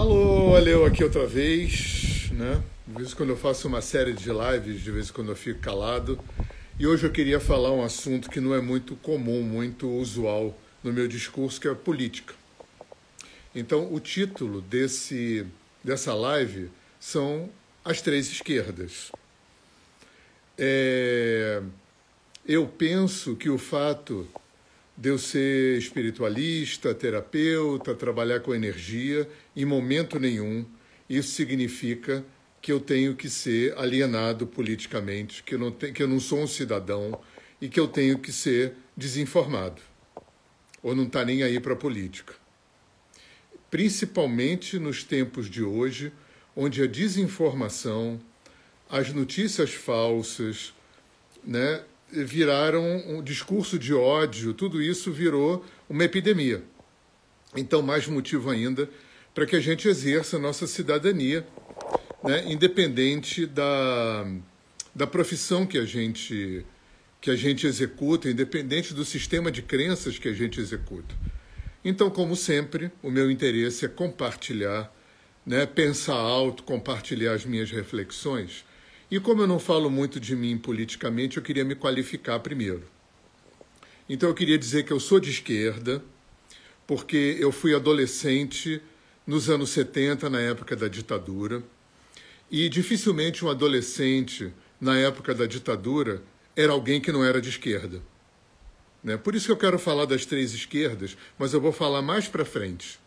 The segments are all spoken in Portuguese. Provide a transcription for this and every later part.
Alô, Aleu aqui outra vez, né? De vez em quando eu faço uma série de lives, de vez em quando eu fico calado. E hoje eu queria falar um assunto que não é muito comum, muito usual no meu discurso, que é política. Então, o título desse, dessa live são As Três Esquerdas. É, eu penso que o fato de eu ser espiritualista, terapeuta, trabalhar com energia, em momento nenhum isso significa que eu tenho que ser alienado politicamente, que eu não, te, que eu não sou um cidadão e que eu tenho que ser desinformado ou não está nem aí para a política. Principalmente nos tempos de hoje, onde a desinformação, as notícias falsas, né, viraram um discurso de ódio, tudo isso virou uma epidemia. Então, mais motivo ainda para que a gente exerça a nossa cidadania, né, independente da, da profissão que a gente que a gente executa, independente do sistema de crenças que a gente executa. Então, como sempre, o meu interesse é compartilhar, né, pensar alto, compartilhar as minhas reflexões e como eu não falo muito de mim politicamente, eu queria me qualificar primeiro. Então eu queria dizer que eu sou de esquerda, porque eu fui adolescente nos anos 70, na época da ditadura, e dificilmente um adolescente na época da ditadura era alguém que não era de esquerda. Né? Por isso que eu quero falar das três esquerdas, mas eu vou falar mais para frente.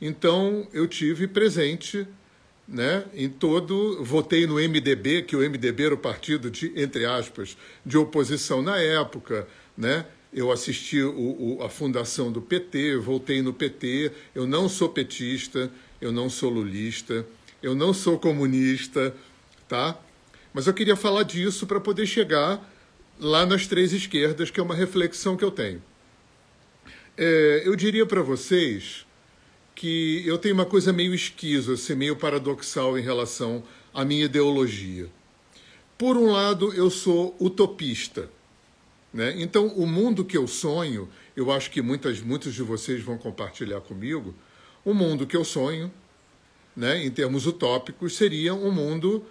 Então eu tive presente né? Em todo, votei no MDB, que o MDB era o partido de, entre aspas, de oposição na época, né? Eu assisti o, o, a fundação do PT, voltei no PT. Eu não sou petista, eu não sou lulista, eu não sou comunista, tá? Mas eu queria falar disso para poder chegar lá nas três esquerdas, que é uma reflexão que eu tenho. É, eu diria para vocês que eu tenho uma coisa meio esquizo, assim, meio paradoxal em relação à minha ideologia. Por um lado, eu sou utopista. Né? Então, o mundo que eu sonho, eu acho que muitas, muitos de vocês vão compartilhar comigo, o mundo que eu sonho, né, em termos utópicos, seria um mundo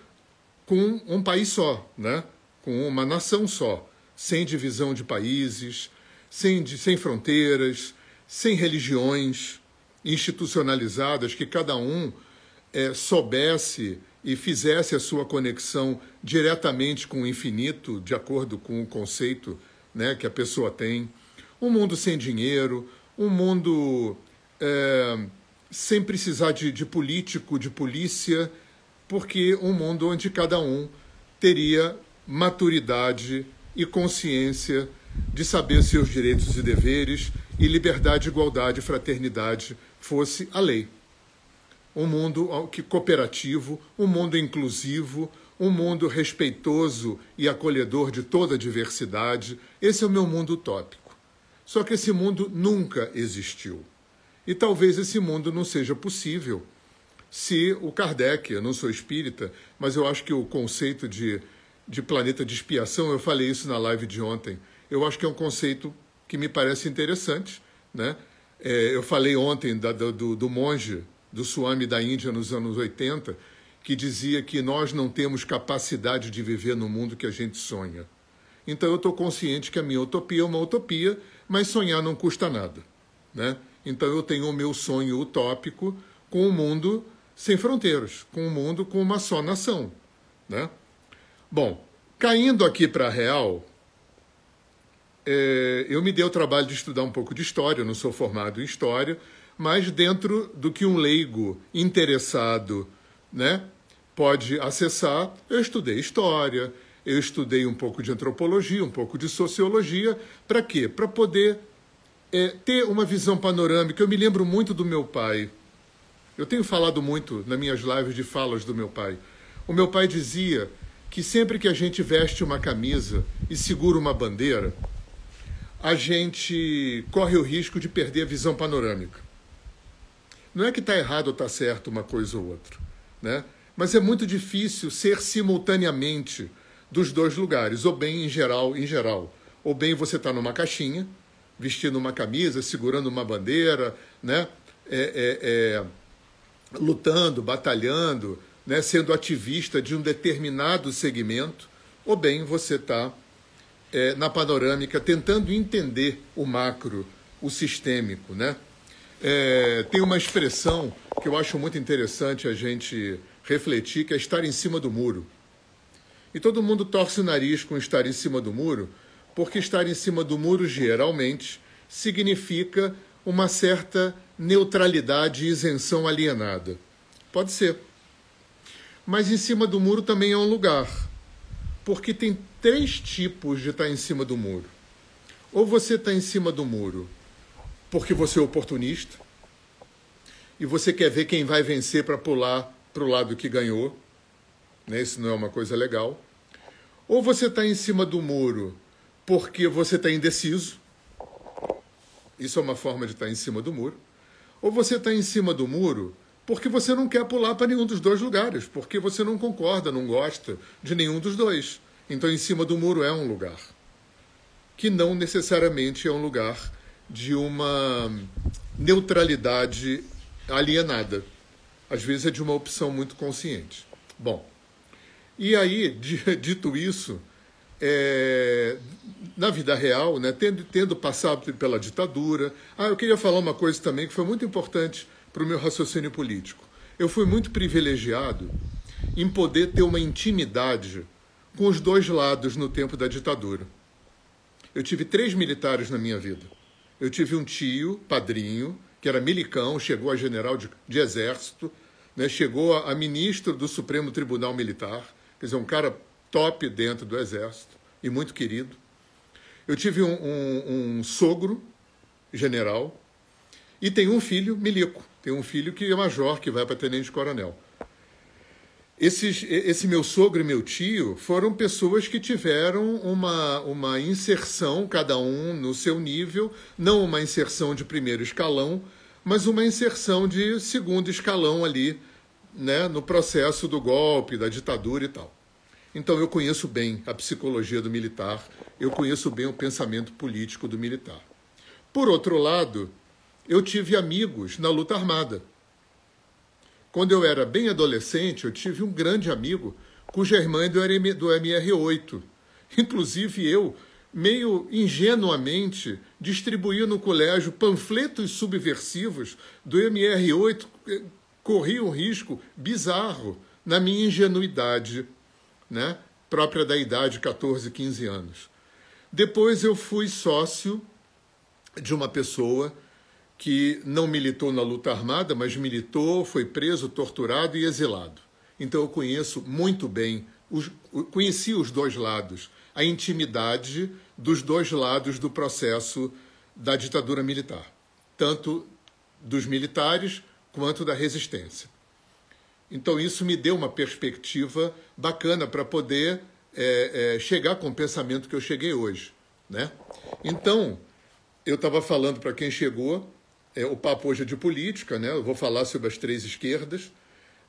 com um país só, né? com uma nação só, sem divisão de países, sem, sem fronteiras, sem religiões, institucionalizadas, que cada um é, soubesse e fizesse a sua conexão diretamente com o infinito, de acordo com o conceito né, que a pessoa tem. Um mundo sem dinheiro, um mundo é, sem precisar de, de político, de polícia, porque um mundo onde cada um teria maturidade e consciência de saber seus direitos e deveres e liberdade, igualdade, fraternidade fosse a lei. Um mundo cooperativo, um mundo inclusivo, um mundo respeitoso e acolhedor de toda a diversidade. Esse é o meu mundo utópico. Só que esse mundo nunca existiu. E talvez esse mundo não seja possível se o Kardec, eu não sou espírita, mas eu acho que o conceito de, de planeta de expiação, eu falei isso na live de ontem, eu acho que é um conceito que me parece interessante, né? É, eu falei ontem da, do, do monge do Swami da Índia nos anos 80, que dizia que nós não temos capacidade de viver no mundo que a gente sonha. Então eu estou consciente que a minha utopia é uma utopia, mas sonhar não custa nada. Né? Então eu tenho o meu sonho utópico com um mundo sem fronteiras, com um mundo com uma só nação. Né? Bom, caindo aqui para a real, é, eu me dei o trabalho de estudar um pouco de história, eu não sou formado em história, mas dentro do que um leigo interessado né, pode acessar, eu estudei história, eu estudei um pouco de antropologia, um pouco de sociologia, para quê? Para poder é, ter uma visão panorâmica. Eu me lembro muito do meu pai. Eu tenho falado muito nas minhas lives de falas do meu pai. O meu pai dizia que sempre que a gente veste uma camisa e segura uma bandeira, a gente corre o risco de perder a visão panorâmica. Não é que está errado ou está certo uma coisa ou outra, né? mas é muito difícil ser simultaneamente dos dois lugares, ou bem em geral, em geral. Ou bem você está numa caixinha, vestindo uma camisa, segurando uma bandeira, né? É, é, é, lutando, batalhando, né, sendo ativista de um determinado segmento, ou bem você está é, na panorâmica tentando entender o macro, o sistêmico. Né? É, tem uma expressão que eu acho muito interessante a gente refletir, que é estar em cima do muro. E todo mundo torce o nariz com estar em cima do muro, porque estar em cima do muro, geralmente, significa uma certa neutralidade e isenção alienada. Pode ser. Mas em cima do muro também é um lugar. Porque tem três tipos de estar em cima do muro. Ou você está em cima do muro porque você é oportunista e você quer ver quem vai vencer para pular para o lado que ganhou. Né? Isso não é uma coisa legal. Ou você está em cima do muro porque você está indeciso. Isso é uma forma de estar tá em cima do muro. Ou você está em cima do muro porque você não quer pular para nenhum dos dois lugares, porque você não concorda, não gosta de nenhum dos dois. Então, em cima do muro é um lugar que não necessariamente é um lugar de uma neutralidade alienada. Às vezes é de uma opção muito consciente. Bom, e aí, dito isso, é, na vida real, né, tendo, tendo passado pela ditadura. Ah, eu queria falar uma coisa também que foi muito importante para o meu raciocínio político. Eu fui muito privilegiado em poder ter uma intimidade com os dois lados no tempo da ditadura. Eu tive três militares na minha vida. Eu tive um tio, padrinho, que era milicão, chegou a general de, de exército, né, chegou a, a ministro do Supremo Tribunal Militar, quer dizer, um cara top dentro do exército e muito querido. Eu tive um, um, um sogro general e tenho um filho milico. Tenho um filho que é major, que vai para tenente-coronel. Esses, esse meu sogro e meu tio foram pessoas que tiveram uma, uma inserção, cada um no seu nível, não uma inserção de primeiro escalão, mas uma inserção de segundo escalão ali, né, no processo do golpe, da ditadura e tal. Então eu conheço bem a psicologia do militar, eu conheço bem o pensamento político do militar. Por outro lado, eu tive amigos na luta armada. Quando eu era bem adolescente, eu tive um grande amigo cuja irmã é do MR8. Inclusive eu, meio ingenuamente, distribuía no colégio panfletos subversivos do MR8, eh, corria um risco bizarro na minha ingenuidade né, própria da idade, 14, 15 anos. Depois eu fui sócio de uma pessoa que não militou na luta armada, mas militou, foi preso, torturado e exilado. Então eu conheço muito bem, os, conheci os dois lados, a intimidade dos dois lados do processo da ditadura militar, tanto dos militares quanto da resistência. Então, isso me deu uma perspectiva bacana para poder é, é, chegar com o pensamento que eu cheguei hoje. Né? Então, eu estava falando para quem chegou, é, o papo hoje é de política, né? eu vou falar sobre as três esquerdas,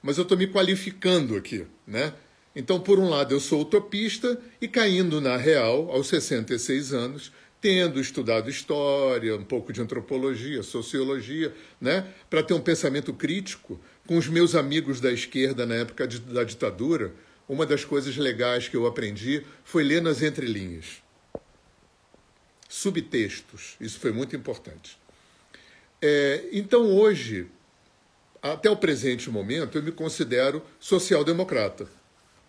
mas eu estou me qualificando aqui. Né? Então, por um lado, eu sou utopista e caindo na real, aos 66 anos, tendo estudado história, um pouco de antropologia, sociologia, né, para ter um pensamento crítico com os meus amigos da esquerda na época de, da ditadura, uma das coisas legais que eu aprendi foi ler nas entrelinhas. Subtextos, isso foi muito importante. É, então, hoje, até o presente momento, eu me considero social-democrata,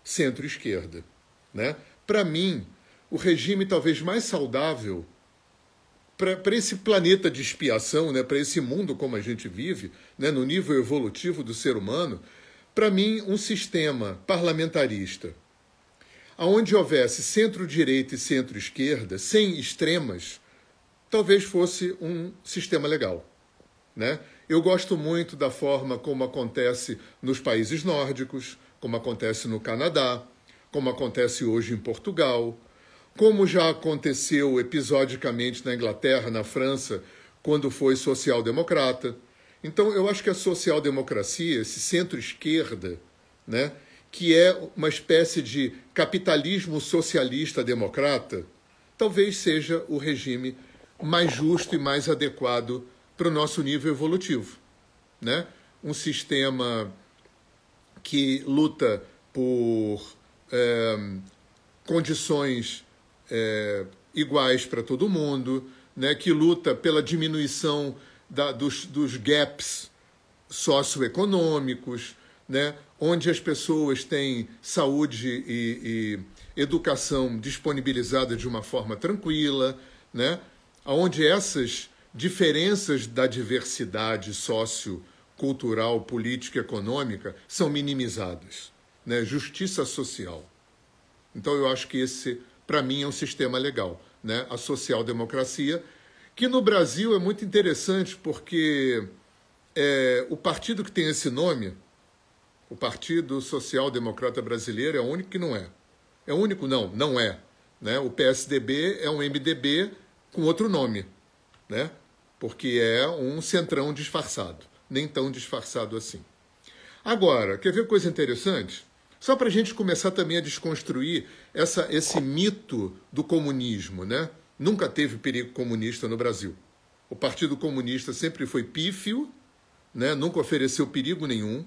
centro-esquerda. Né? Para mim, o regime talvez mais saudável para esse planeta de expiação, né, para esse mundo como a gente vive, né, no nível evolutivo do ser humano, para mim, um sistema parlamentarista, onde houvesse centro-direita e centro-esquerda, sem extremas, talvez fosse um sistema legal. Né? Eu gosto muito da forma como acontece nos países nórdicos, como acontece no Canadá, como acontece hoje em Portugal, como já aconteceu episodicamente na Inglaterra, na França, quando foi social-democrata. Então, eu acho que a social-democracia, esse centro-esquerda, né, que é uma espécie de capitalismo socialista democrata, talvez seja o regime mais justo e mais adequado para o nosso nível evolutivo. Né? um sistema que luta por é, condições é, iguais para todo mundo, né, que luta pela diminuição da, dos, dos gaps socioeconômicos, né, onde as pessoas têm saúde e, e educação disponibilizada de uma forma tranquila, né, onde essas diferenças da diversidade sociocultural, política econômica são minimizadas. Né, justiça social. Então, eu acho que esse, para mim, é um sistema legal. Né, a social-democracia, que no Brasil é muito interessante porque é, o partido que tem esse nome, o Partido Social Democrata Brasileiro, é o único que não é. É o único? Não, não é. Né? O PSDB é um MDB com outro nome, né? Porque é um centrão disfarçado, nem tão disfarçado assim. Agora, quer ver coisa interessante? Só para a gente começar também a desconstruir essa, esse mito do comunismo, né? Nunca teve perigo comunista no Brasil. O Partido Comunista sempre foi pífio, né? nunca ofereceu perigo nenhum.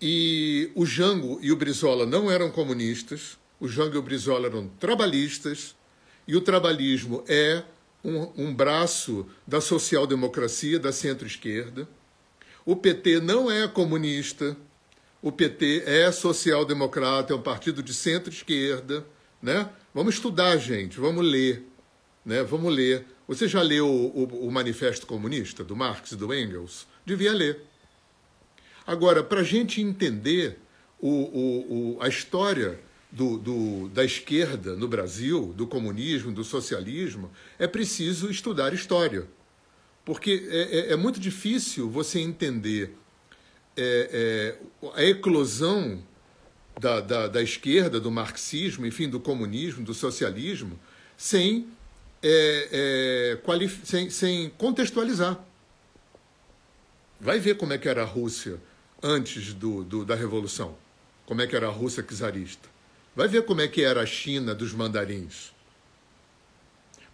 E o Jango e o Brizola não eram comunistas, o Jango e o Brizola eram trabalhistas, e o trabalhismo é um, um braço da social-democracia, da centro-esquerda. O PT não é comunista, o PT é social-democrata, é um partido de centro-esquerda. Né? Vamos estudar, gente, vamos ler. Né? Vamos ler. Você já leu o, o, o Manifesto Comunista, do Marx e do Engels? Devia ler. Agora, para a gente entender o, a história do, do, da esquerda no Brasil, do comunismo, do socialismo, é preciso estudar história. Porque é, é, é muito difícil você entender é, é, a eclosão da, da, da, esquerda, do marxismo, enfim, do comunismo, do socialismo, sem, é, é sem, sem contextualizar. Vai ver como é que era a Rússia antes do, do, da Revolução, como é que era a Rússia czarista. Vai ver como é que era a China dos mandarins.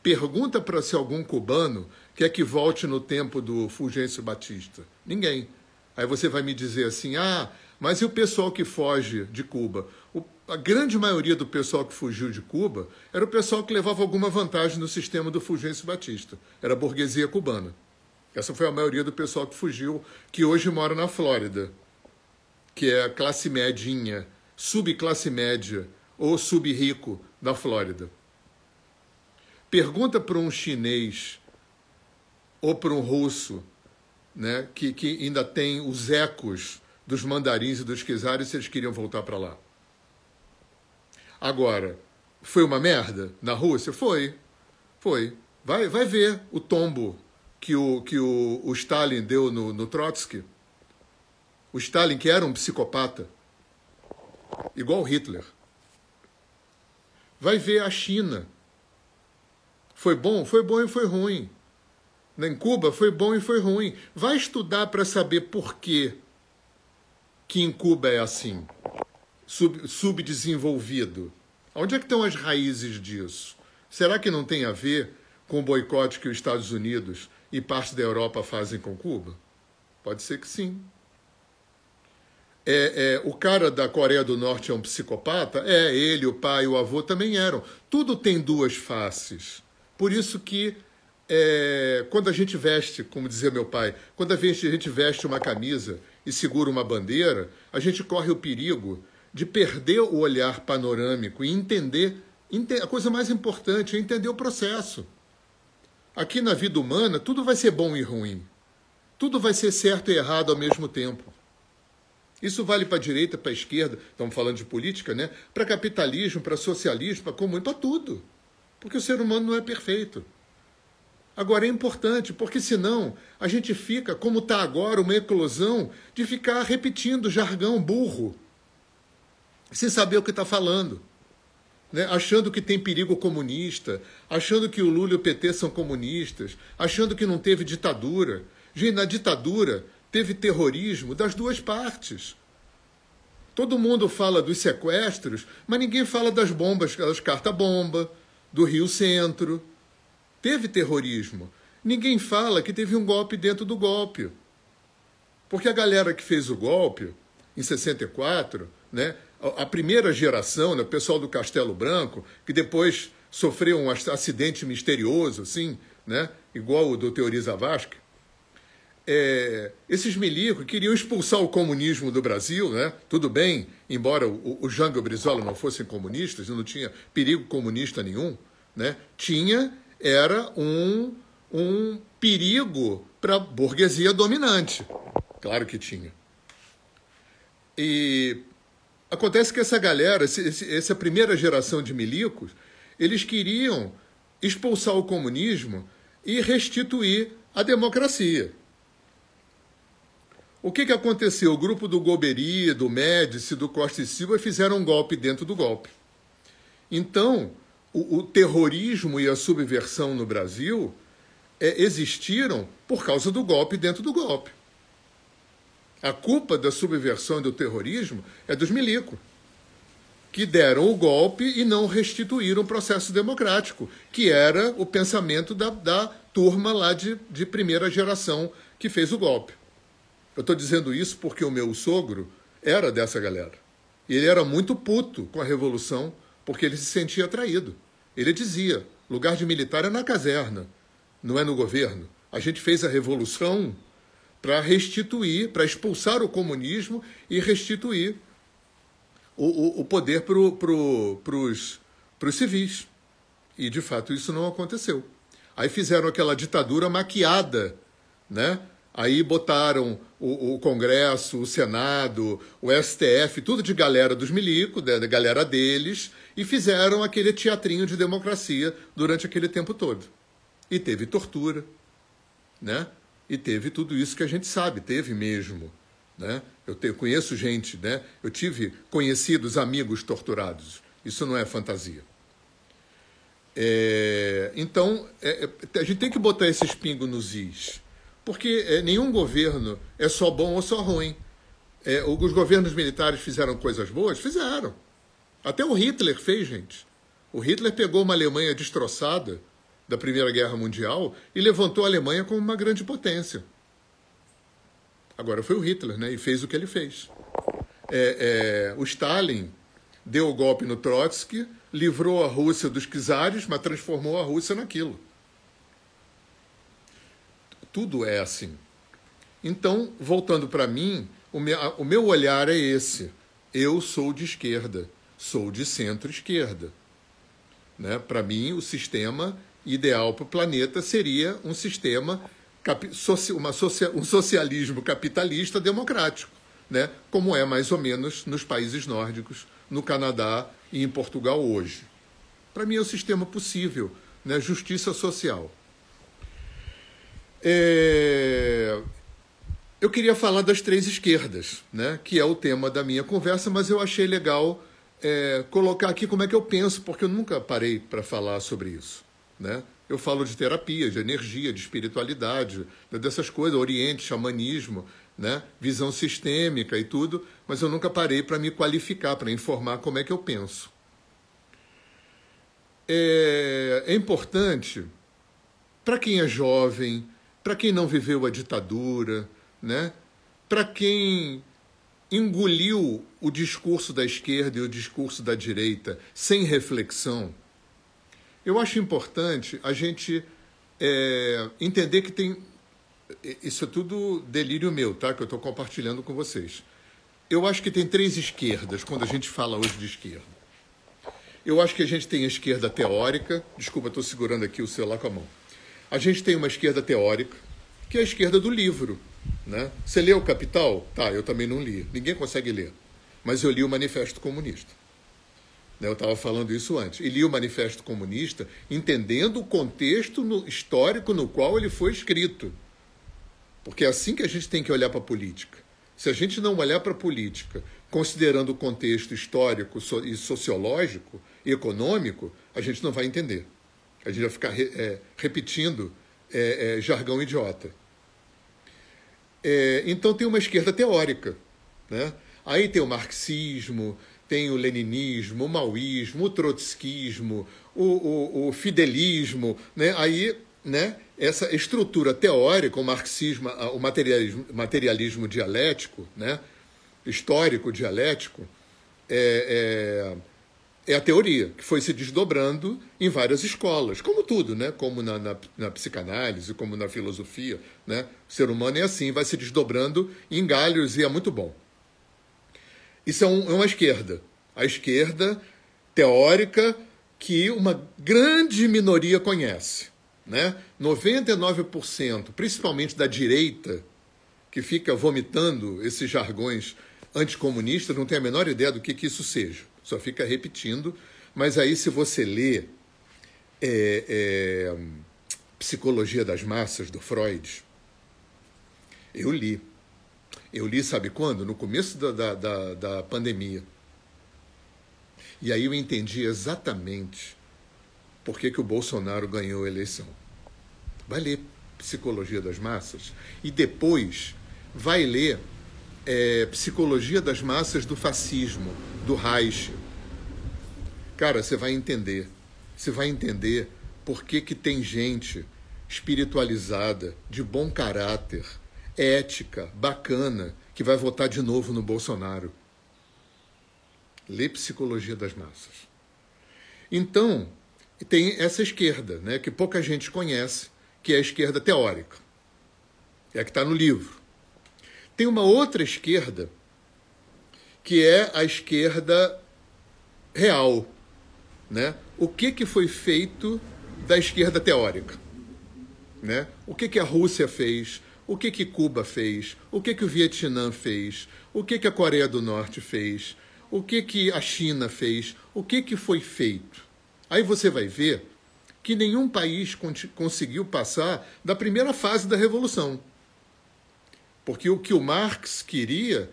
Pergunta para se algum cubano quer que volte no tempo do Fulgêncio Batista. Ninguém. Aí você vai me dizer assim: ah, mas e o pessoal que foge de Cuba? O, a grande maioria do pessoal que fugiu de Cuba era o pessoal que levava alguma vantagem no sistema do Fulgêncio Batista. Era a burguesia cubana. Essa foi a maioria do pessoal que fugiu, que hoje mora na Flórida, que é a classe média subclasse média ou sub-rico da Flórida. Pergunta para um chinês ou para um russo, né, que, que ainda tem os ecos dos mandarins e dos quizares se eles queriam voltar para lá. Agora, foi uma merda na Rússia? Foi. Foi. Vai, vai ver o tombo que o, que o, o Stalin deu no, no Trotsky. O Stalin, que era um psicopata, igual Hitler. Vai ver a China. Foi bom? Foi bom e foi ruim. Em Cuba foi bom e foi ruim. Vai estudar para saber por quê que em Cuba é assim, sub, subdesenvolvido. Onde é que estão as raízes disso? Será que não tem a ver com o boicote que os Estados Unidos e parte da Europa fazem com Cuba? Pode ser que sim. É, é, o cara da Coreia do Norte é um psicopata? É, ele, o pai, o avô também eram. Tudo tem duas faces. Por isso que é, quando a gente veste, como dizia meu pai, quando a gente, a gente veste uma camisa e segura uma bandeira, a gente corre o perigo de perder o olhar panorâmico e entender, a coisa mais importante é entender o processo. Aqui na vida humana, tudo vai ser bom e ruim. Tudo vai ser certo e errado ao mesmo tempo. Isso vale para a direita, para a esquerda, estamos falando de política, né? Para capitalismo, para socialismo, para comunismo, para tudo. Porque o ser humano não é perfeito. Agora é importante, porque senão a gente fica, como está agora, uma eclosão de ficar repetindo jargão burro, sem saber o que está falando. Né? Achando que tem perigo comunista, achando que o Lula e o PT são comunistas, achando que não teve ditadura. Gente, na ditadura teve terrorismo das duas partes. Todo mundo fala dos sequestros, mas ninguém fala das bombas, das carta-bomba, do Rio Centro. Teve terrorismo. Ninguém fala que teve um golpe dentro do golpe. Porque a galera que fez o golpe em 64, né, a primeira geração, né, o pessoal do Castelo Branco, que depois sofreu um acidente misterioso, assim, né, igual o do Teori Zavascki, é, esses milicos queriam expulsar o comunismo do Brasil, né? tudo bem, embora o, o Jango Brizola não fossem comunistas, não tinha perigo comunista nenhum, né? tinha, era um, um perigo para a burguesia dominante. Claro que tinha. E acontece que essa galera, essa primeira geração de milicos, eles queriam expulsar o comunismo e restituir a democracia. O que, que aconteceu? O grupo do Goberi, do Médici, do Costa e Silva fizeram um golpe dentro do golpe. Então, o, o terrorismo e a subversão no Brasil é, existiram por causa do golpe dentro do golpe. A culpa da subversão e do terrorismo é dos milicos, que deram o golpe e não restituíram o processo democrático, que era o pensamento da, da turma lá de, de primeira geração que fez o golpe. Eu estou dizendo isso porque o meu sogro era dessa galera. E ele era muito puto com a Revolução porque ele se sentia traído. Ele dizia: lugar de militar é na caserna, não é no governo. A gente fez a Revolução para restituir, para expulsar o comunismo e restituir o, o, o poder para pro, os civis. E, de fato, isso não aconteceu. Aí fizeram aquela ditadura maquiada, né? Aí botaram o, o, Congresso, o Senado, o STF, tudo de galera dos milicos, da, da galera deles, e fizeram aquele teatrinho de democracia durante aquele tempo todo. E teve tortura, né? E teve tudo isso que a gente sabe, teve mesmo. Né? Eu te, conheço gente, né? eu tive conhecidos amigos torturados. Isso não é fantasia. É, então, é, é, a gente tem que botar esse espingo nos is. Porque é, nenhum governo é só bom ou só ruim. É, os governos militares fizeram coisas boas? Fizeram. Até o Hitler fez, gente. O Hitler pegou uma Alemanha destroçada da Primeira Guerra Mundial e levantou a Alemanha como uma grande potência. Agora foi o Hitler, né? E fez o que ele fez. É, é, o Stalin deu o golpe no Trotsky, livrou a Rússia dos czares, mas transformou a Rússia naquilo. Tudo é assim. Então, voltando para mim, o meu, o meu olhar é esse. Eu sou de esquerda, sou de centro-esquerda. Né? Para mim, o sistema ideal para o planeta seria um sistema, uma, um socialismo capitalista democrático, né? como é mais ou menos nos países nórdicos, no Canadá e em Portugal hoje. Para mim é o sistema possível, né? justiça social. É... Eu queria falar das três esquerdas, né, que é o tema da minha conversa, mas eu achei legal é, colocar aqui como é que eu penso, porque eu nunca parei para falar sobre isso. Né? Eu falo de terapia, de energia, de espiritualidade, né, dessas coisas, oriente, xamanismo, né, visão sistêmica e tudo, mas eu nunca parei para me qualificar, para informar como é que eu penso. É, é importante para quem é jovem, para quem não viveu a ditadura, né? para quem engoliu o discurso da esquerda e o discurso da direita sem reflexão, eu acho importante a gente é, entender que tem. Isso é tudo delírio meu, tá? Que eu estou compartilhando com vocês. Eu acho que tem três esquerdas quando a gente fala hoje de esquerda. Eu acho que a gente tem a esquerda teórica. Desculpa, estou segurando aqui o celular com a mão a gente tem uma esquerda teórica, que é a esquerda do livro. Né? Você leu o Capital? Tá, eu também não li. Ninguém consegue ler. Mas eu li o Manifesto Comunista. Né, eu estava falando isso antes. E li o Manifesto Comunista entendendo o contexto histórico no qual ele foi escrito. Porque é assim que a gente tem que olhar para a política. Se a gente não olhar para a política considerando o contexto histórico e sociológico e econômico, a gente não vai entender. A gente vai ficar é, repetindo é, é, jargão idiota. É, então tem uma esquerda teórica. Né? Aí tem o marxismo, tem o leninismo, o maoísmo, o trotskismo, o, o, o fidelismo. Né? Aí né, essa estrutura teórica, o marxismo, o materialismo, materialismo dialético, né, histórico dialético, é, é, é, a teoria que foi se desdobrando em várias escolas, como tudo, né, como na, na, na, psicanálise, como na filosofia. Né, o ser humano é assim, vai se desdobrando em galhos e é muito bom. Isso é, um, é uma esquerda. A esquerda teórica que uma grande minoria conhece né? 99%, principalmente da direita, que fica vomitando esses jargões anticomunistas, não tem a menor ideia do que, que isso seja, só fica repetindo. Mas aí, se você lê é, é, Psicologia das Massas, do Freud, eu li. Eu li, sabe quando? No começo da, da, da, pandemia. E aí eu entendi exatamente por que, que o Bolsonaro ganhou a eleição. Vai ler Psicologia das Massas e depois vai ler é, Psicologia das Massas do Fascismo, do Reich. Cara, você vai entender. Você vai entender por que, que tem gente espiritualizada, de bom caráter, ética, bacana, que vai votar de novo no Bolsonaro. Lê Psicologia das Massas. Então, tem essa esquerda, né, que pouca gente conhece, que é a esquerda teórica. É a que está no livro. Tem uma outra esquerda, que é a esquerda real. Né? O que, que foi feito da esquerda teórica? Né? O que, que a Rússia fez? O que, que Cuba fez? O que, que o Vietnã fez? O que, que a Coreia do Norte fez? O que, que a China fez? O que, que foi feito? Aí você vai ver que nenhum país conseguiu passar da primeira fase da Revolução. Porque o que o Marx queria,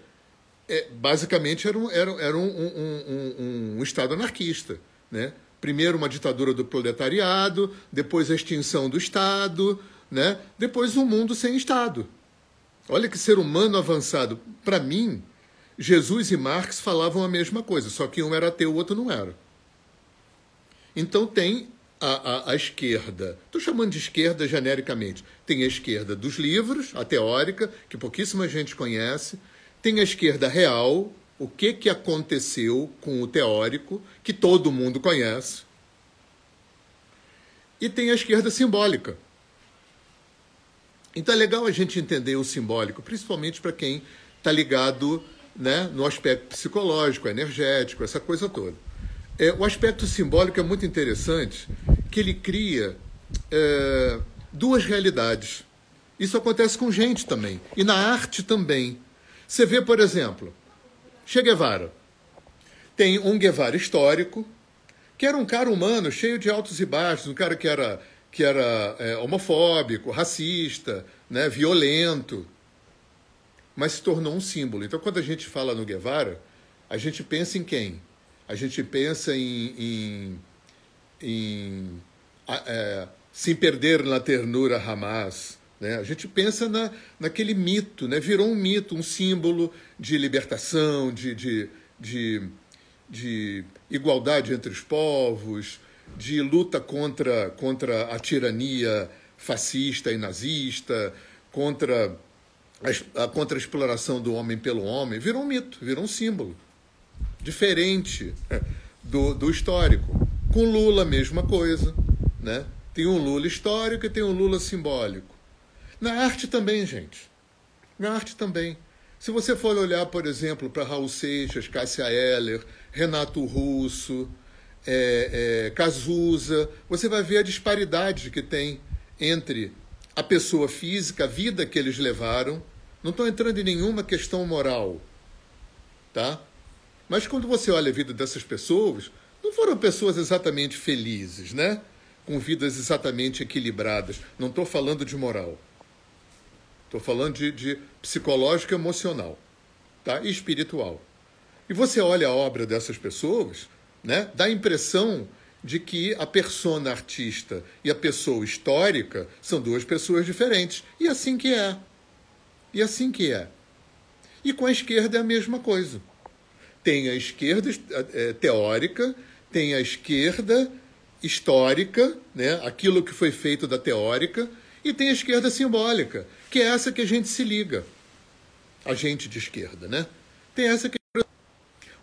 é, basicamente, era, um, era, era um, um, um, Estado anarquista. Né? Primeiro uma ditadura do proletariado, depois a extinção do Estado, né? depois um mundo sem Estado. Olha que ser humano avançado. Para mim, Jesus e Marx falavam a mesma coisa, só que um era ateu, o outro não era. Então tem a, a, a esquerda, estou chamando de esquerda genericamente, tem a esquerda dos livros, a teórica, que pouquíssima gente conhece, tem a esquerda real, o que, que aconteceu com o teórico, que todo mundo conhece, e tem a esquerda simbólica. Então é legal a gente entender o simbólico, principalmente para quem está ligado né, no aspecto psicológico, energético, essa coisa toda. É, o aspecto simbólico é muito interessante, que ele cria é, duas realidades. Isso acontece com gente também, e na arte também. Você vê, por exemplo, Che Guevara. Tem um Guevara histórico, que era um cara humano, cheio de altos e baixos, um cara que era, que era é, homofóbico, racista, né, violento, mas se tornou um símbolo. Então, quando a gente fala no Guevara, a gente pensa em quem? A gente pensa em, em, em é, se perder na ternura Hamas. Né? A gente pensa na, naquele mito, né? virou um mito, um símbolo de libertação, de, de, de, de igualdade entre os povos, de luta contra, contra a tirania fascista e nazista, contra a, contra a exploração do homem pelo homem. Virou um mito, virou um símbolo diferente do, do histórico. Com Lula, mesma coisa. Né? Tem um Lula histórico e tem um Lula simbólico. Na arte também, gente. Na arte também. Se você for olhar, por exemplo, para Raul Seixas, Cássia Eller, Renato Russo, é, é, Cazuza, você vai ver a disparidade que tem entre a pessoa física, a vida que eles levaram. Não estou entrando em nenhuma questão moral, tá? Mas quando você olha a vida dessas pessoas, não foram pessoas exatamente felizes, né? Com vidas exatamente equilibradas. Não estou falando de moral. Estou falando de, de psicológico e emocional, tá? E espiritual. E você olha a obra dessas pessoas, né? Dá a impressão de que a persona artista e a pessoa histórica são duas pessoas diferentes. E assim que é. E assim que é. E com a esquerda é a mesma coisa. Tem a esquerda é, teórica, tem a esquerda histórica, né? aquilo que foi feito da teórica, E tem a esquerda simbólica, que é essa que a gente se liga. A gente de esquerda, né? Tem essa que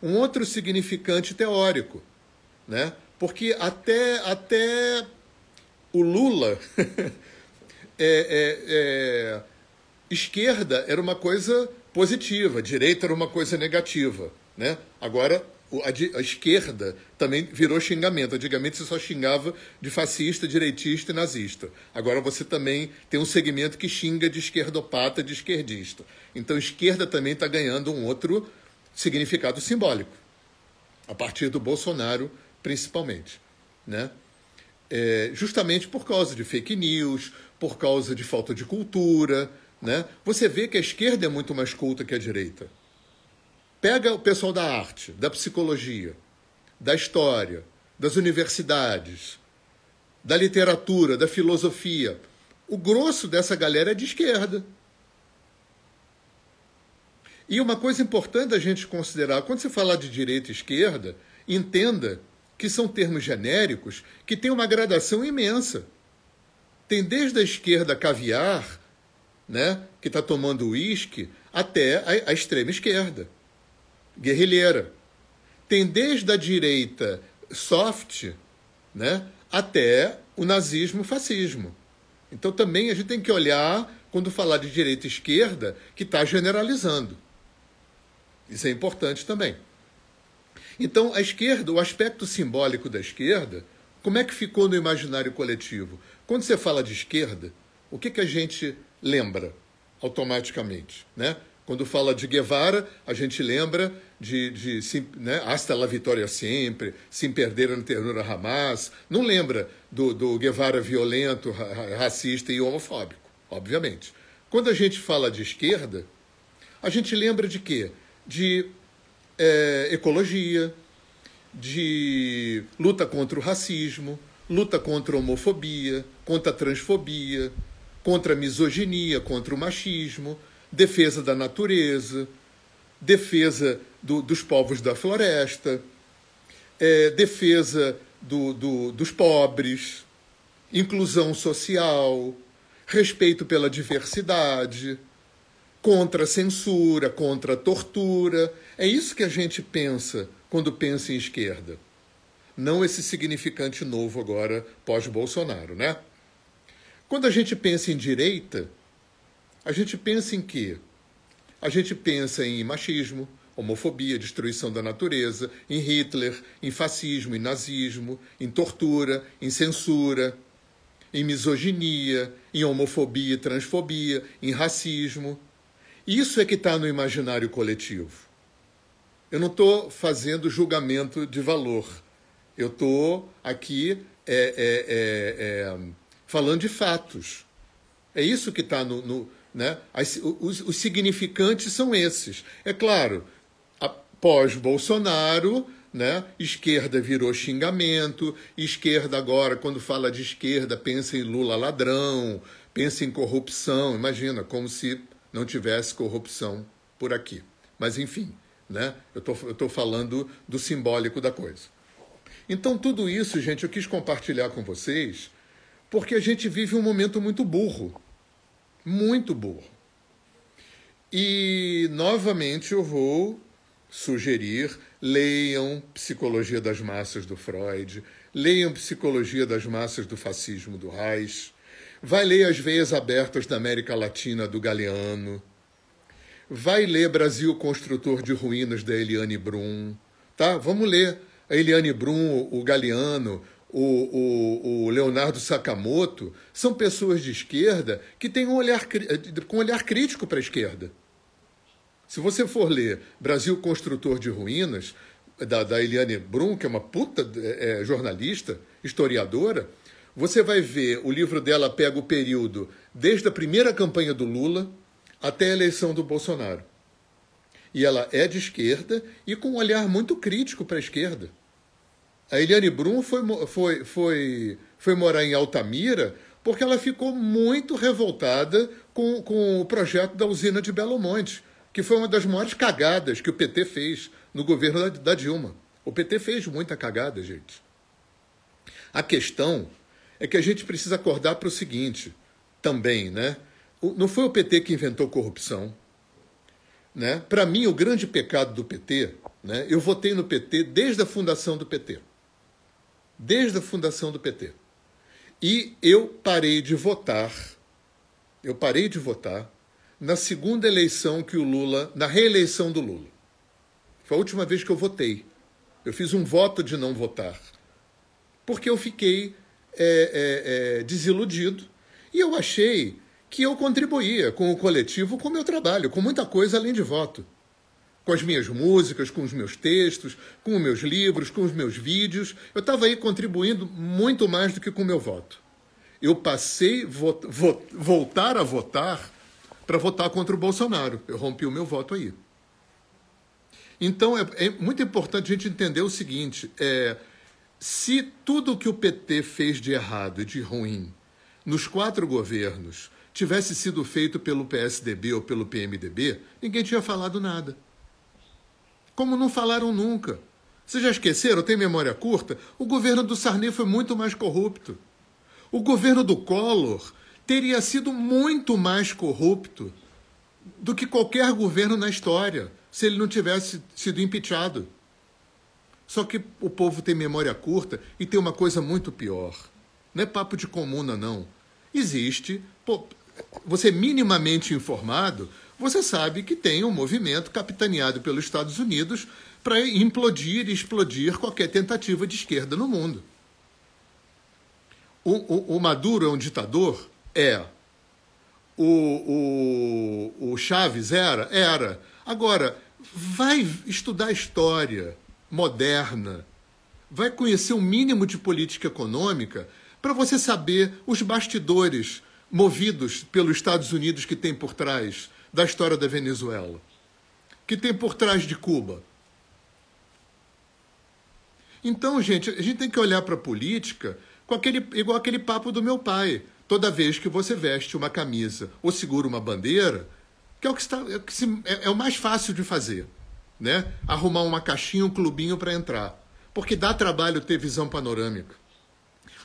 um outro significante teórico, né? Porque até até o Lula é, é, é, esquerda era uma coisa positiva, direita era uma coisa negativa, né? Agora a, esquerda também virou xingamento. Antigamente você só xingava de fascista, direitista e nazista. Agora você também tem um segmento que xinga de esquerdopata, de esquerdista. Então esquerda também está ganhando um outro significado simbólico, a partir do Bolsonaro, principalmente. Né? É, justamente por causa de fake news, por causa de falta de cultura. Né? Você vê que a esquerda é muito mais culta que a direita. Pega o pessoal da arte, da psicologia, da história, das universidades, da literatura, da filosofia. O grosso dessa galera é de esquerda. E uma coisa importante a gente considerar, quando você falar de direita e esquerda, entenda que são termos genéricos que têm uma gradação imensa. Tem desde a esquerda caviar, né, que está tomando uísque, até a, a extrema esquerda guerrilheira. Tem desde a direita soft né, até o nazismo fascismo. Então também a gente tem que olhar, quando falar de direita e esquerda, que está generalizando. Isso é importante também. Então, a esquerda, o aspecto simbólico da esquerda, como é que ficou no imaginário coletivo? Quando você fala de esquerda, o que, que a gente lembra automaticamente? Né? Quando fala de Guevara, a gente lembra de, de né, hasta la vitória sempre, sem perder a ternura Hamas. Não lembra do, do Guevara violento, racista e homofóbico, obviamente. Quando a gente fala de esquerda, a gente lembra de quê? De é, ecologia, de luta contra o racismo, luta contra a homofobia, contra a transfobia, contra a misoginia, contra o machismo defesa da natureza, defesa do, dos povos da floresta, é, defesa do, do, dos pobres, inclusão social, respeito pela diversidade, contra a censura, contra a tortura. É isso que a gente pensa quando pensa em esquerda. Não esse significante novo agora pós-Bolsonaro, né? Quando a gente pensa em direita, a gente pensa em quê? A gente pensa em machismo, homofobia, destruição da natureza, em Hitler, em fascismo, em nazismo, em tortura, em censura, em misoginia, em homofobia e transfobia, em racismo. Isso é que está no imaginário coletivo. Eu não estou fazendo julgamento de valor. Eu estou aqui é, é, é, é, falando de fatos. É isso que está no, no, né? As, os, os significantes são esses. É claro, após Bolsonaro, né? Esquerda virou xingamento, esquerda agora, quando fala de esquerda, pensa em Lula ladrão, pensa em corrupção. Imagina, como se não tivesse corrupção por aqui. Mas enfim, né? Eu estou falando do simbólico da coisa. Então, tudo isso, gente, eu quis compartilhar com vocês, porque a gente vive um momento muito burro muito burro. E, novamente, eu vou sugerir: leiam Psicologia das Massas do Freud, leiam Psicologia das Massas do Fascismo do Reich, vai ler As Veias Abertas da América Latina do Galeano, vai ler Brasil Construtor de Ruínas da Eliane Brum, tá? Vamos ler a Eliane Brum, o Galeano, o, o, o, Leonardo Sakamoto, são pessoas de esquerda que têm um olhar, com um olhar crítico para a esquerda. Se você for ler Brasil Construtor de Ruínas, da, da Eliane Brum, que é uma puta é, jornalista, historiadora, você vai ver, o livro dela pega o período desde a primeira campanha do Lula até a eleição do Bolsonaro. E ela é de esquerda e com um olhar muito crítico para a esquerda. A Eliane Brum foi, foi, foi, foi morar em Altamira porque ela ficou muito revoltada com, com o projeto da usina de Belo Monte, que foi uma das maiores cagadas que o PT fez no governo da, da Dilma. O PT fez muita cagada, gente. A questão é que a gente precisa acordar para o seguinte: também, né? Não foi o PT que inventou corrupção. Né? Para mim, o grande pecado do PT, né? eu votei no PT desde a fundação do PT. Desde a fundação do PT. E eu parei de votar, eu parei de votar na segunda eleição que o Lula, na reeleição do Lula. Foi a última vez que eu votei. Eu fiz um voto de não votar. Porque eu fiquei é, é, é, desiludido e eu achei que eu contribuía com o coletivo, com o meu trabalho, com muita coisa além de voto. Com as minhas músicas, com os meus textos, com os meus livros, com os meus vídeos. Eu estava aí contribuindo muito mais do que com o meu voto. Eu passei vo vo voltar a votar para votar contra o Bolsonaro. Eu rompi o meu voto aí. Então é, é muito importante a gente entender o seguinte: é, se tudo que o PT fez de errado e de ruim nos quatro governos tivesse sido feito pelo PSDB ou pelo PMDB, ninguém tinha falado nada. Como não falaram nunca. Vocês já esqueceram? Tem memória curta? O governo do Sarney foi muito mais corrupto. O governo do Collor teria sido muito mais corrupto do que qualquer governo na história, se ele não tivesse sido impeachado. Só que o povo tem memória curta e tem uma coisa muito pior. Não é papo de comuna, não. Existe. Pô, você minimamente informado, você sabe que tem um movimento capitaneado pelos Estados Unidos para implodir e explodir qualquer tentativa de esquerda no mundo. O, o, o Maduro é um ditador? É. O, o, o Chaves era? Era. Agora, vai estudar história moderna, vai conhecer o um mínimo de política econômica para você saber os bastidores movidos pelos Estados Unidos que tem por trás da história da Venezuela, que tem por trás de Cuba. Então, gente, a gente tem que olhar para a política com aquele, igual aquele papo do meu pai. Toda vez que você veste uma camisa ou segura uma bandeira, que é o que, está, é, o, que se, é, é o mais fácil de fazer né? Arrumar uma caixinha, um clubinho para entrar. Porque dá trabalho ter visão panorâmica.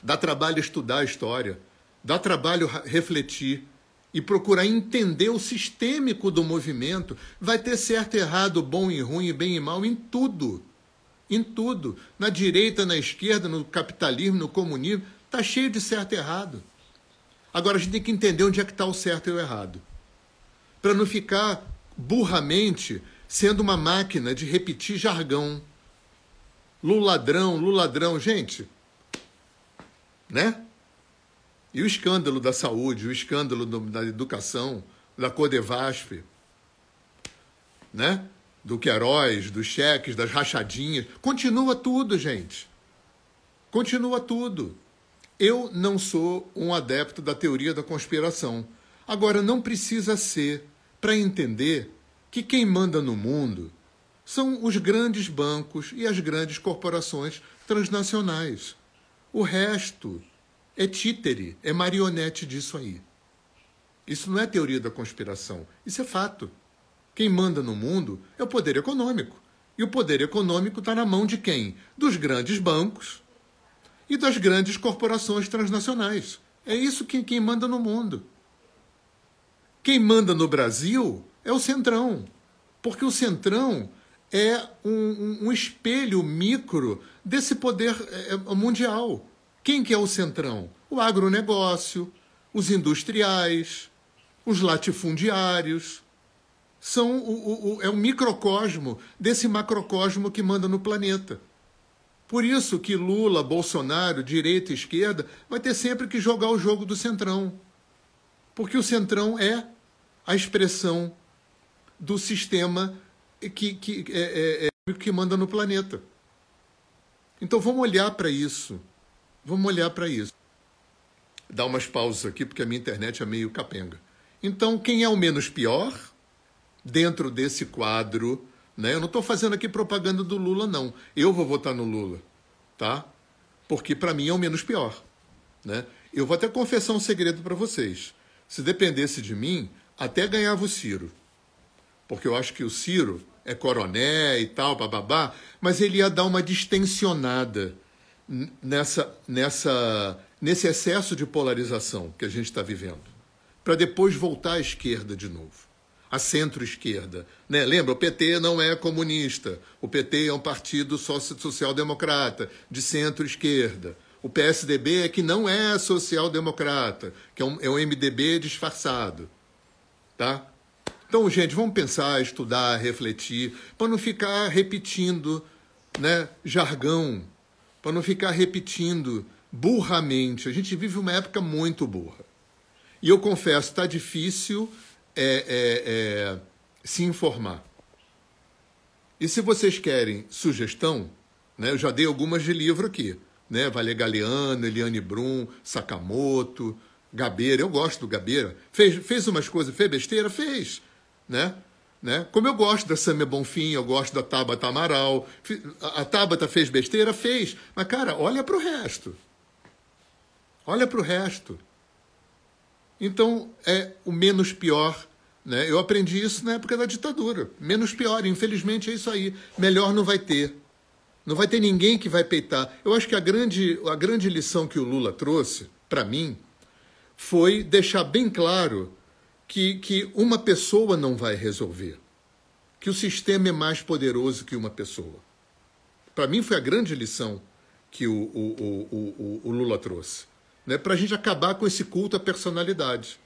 Dá trabalho estudar a história. Dá trabalho refletir e procurar entender o sistêmico do movimento. Vai ter certo errado, bom e ruim, bem e mal em tudo. Em tudo. Na direita, na esquerda, no capitalismo, no comunismo. Está cheio de certo e errado. Agora a gente tem que entender onde é que está o certo e o errado. Para não ficar burramente sendo uma máquina de repetir jargão. Luladrão, luladrão, gente. Né? E o escândalo da saúde, o escândalo do, da educação, da Codevasf, né? Do Queiroz, dos cheques, das rachadinhas. Continua tudo, gente. Continua tudo. Eu não sou um adepto da teoria da conspiração. Agora, não precisa ser para entender que quem manda no mundo são os grandes bancos e as grandes corporações transnacionais. O resto é títere, é marionete disso aí. Isso não é teoria da conspiração, isso é fato. Quem manda no mundo é o poder econômico. E o poder econômico está na mão de quem? Dos grandes bancos e das grandes corporações transnacionais. É isso que quem manda no mundo. Quem manda no Brasil é o Centrão. Porque o Centrão é um, um, espelho micro desse poder é, é, mundial. Quem que é o Centrão? O agronegócio, os industriais, os latifundiários. São o, o, é o microcosmo desse macrocosmo que manda no planeta. Por isso que Lula, Bolsonaro, direita e esquerda, vai ter sempre que jogar o jogo do Centrão. Porque o Centrão é a expressão do sistema que, que, é, é, é, que manda no planeta. Então vamos olhar para isso. Vamos olhar para isso. Dar umas pausas aqui, porque a minha internet é meio capenga. Então, quem é o menos pior dentro desse quadro? Né? Eu não estou fazendo aqui propaganda do Lula, não. Eu vou votar no Lula, tá? Porque para mim é o menos pior. Né? Eu vou até confessar um segredo para vocês. Se dependesse de mim, até ganhava o Ciro porque eu acho que o Ciro é coroné e tal, bababá, mas ele ia dar uma distensionada nessa, nessa, nesse excesso de polarização que a gente está vivendo. para depois voltar à esquerda de novo, à centro-esquerda. Né? Lembra, o PT não é comunista, o PT é um partido social-democrata, de centro-esquerda. O PSDB é que não é social-democrata, que é um, é um MDB disfarçado. Tá? Então, gente, vamos pensar, estudar, refletir, para não ficar repetindo né, jargão, para não ficar repetindo burramente. A gente vive uma época muito burra. E eu confesso, está difícil é, é, é, se informar. E se vocês querem sugestão, né, eu já dei algumas de livro aqui. Né, Vale Galeano, Eliane Brum, Sakamoto, Gabeira. Eu gosto do Gabeira. Fez, fez umas coisas, fez besteira? Fez. Né? Né? Como eu gosto da Samia Bonfim, eu gosto da Tabata Amaral. A Tabata fez besteira? Fez. Mas, cara, olha para o resto. Olha para o resto. Então, é o menos pior. Né? Eu aprendi isso na época da ditadura. Menos pior, infelizmente é isso aí. Melhor não vai ter. Não vai ter ninguém que vai peitar. Eu acho que a grande, a grande lição que o Lula trouxe, para mim, foi deixar bem claro que, que uma pessoa não vai resolver. Que o sistema é mais poderoso que uma pessoa. Para mim, foi a grande lição que o, o, o, o Lula trouxe né, para a gente acabar com esse culto à personalidade,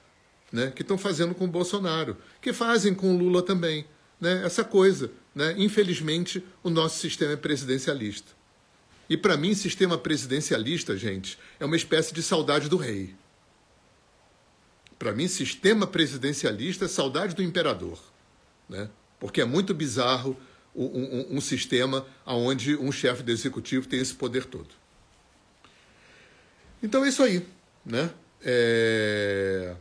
né, que estão fazendo com o Bolsonaro, que fazem com o Lula também. Né, essa coisa. Né, infelizmente, o nosso sistema é presidencialista. E para mim, sistema presidencialista, gente, é uma espécie de saudade do rei. Para mim, sistema presidencialista é saudade do imperador. Né? Porque é muito bizarro um, um, um sistema onde um chefe do executivo tem esse poder todo. Então é isso aí, né? É...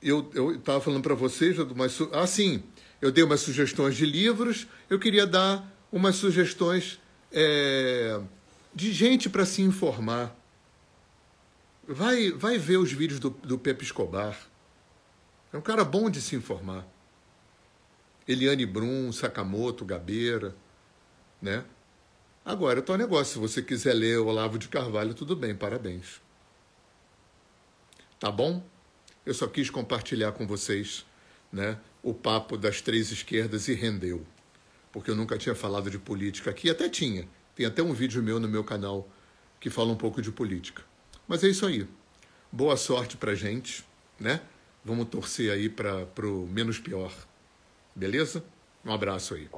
Eu estava falando para vocês, umas, ah, sim, eu dei umas sugestões de livros, eu queria dar umas sugestões é, de gente para se informar. Vai, vai ver os vídeos do, do Pepe Escobar. É um cara bom de se informar. Eliane Brum, Sakamoto, Gabeira, né? Agora, o negócio. Se você quiser ler Olavo de Carvalho, tudo bem, parabéns. Tá bom? Eu só quis compartilhar com vocês né, o papo das três esquerdas e rendeu. Porque eu nunca tinha falado de política aqui, até tinha. Tem até um vídeo meu no meu canal que fala um pouco de política. Mas é isso aí. Boa sorte pra gente, né? Vamos torcer aí para o menos pior. Beleza? Um abraço aí.